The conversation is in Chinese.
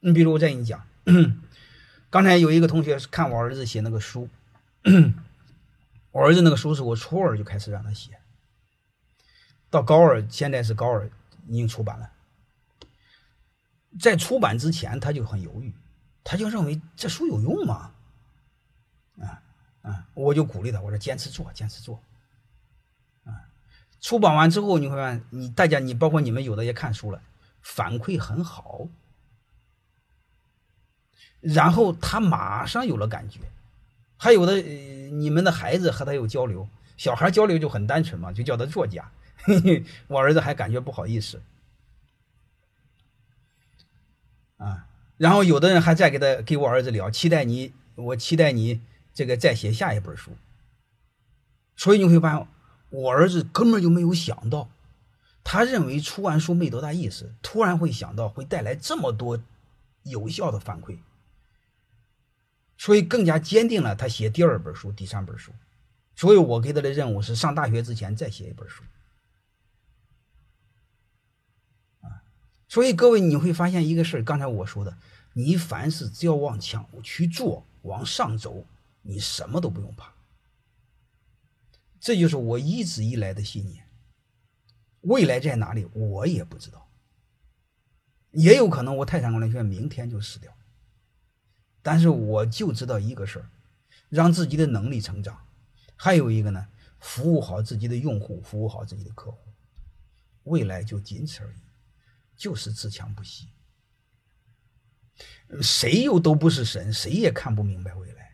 你比如我再给你讲，刚才有一个同学看我儿子写那个书，我儿子那个书是我初二就开始让他写，到高二，现在是高二已经出版了。在出版之前他就很犹豫，他就认为这书有用吗？啊啊！我就鼓励他，我说坚持做，坚持做。啊，出版完之后你会发现，你大家你包括你们有的也看书了，反馈很好。然后他马上有了感觉，还有的你们的孩子和他有交流，小孩交流就很单纯嘛，就叫他作家。我儿子还感觉不好意思，啊，然后有的人还在给他给我儿子聊，期待你，我期待你这个再写下一本书。所以你会发现，我儿子根本就没有想到，他认为出完书没多大意思，突然会想到会带来这么多有效的反馈。所以更加坚定了他写第二本书、第三本书。所以我给他的任务是上大学之前再写一本书。啊，所以各位你会发现一个事儿，刚才我说的，你凡是只要往强去做、往上走，你什么都不用怕。这就是我一直以来的信念。未来在哪里，我也不知道。也有可能我泰山管理学院明天就死掉。但是我就知道一个事儿，让自己的能力成长，还有一个呢，服务好自己的用户，服务好自己的客户，未来就仅此而已，就是自强不息。谁又都不是神，谁也看不明白未来。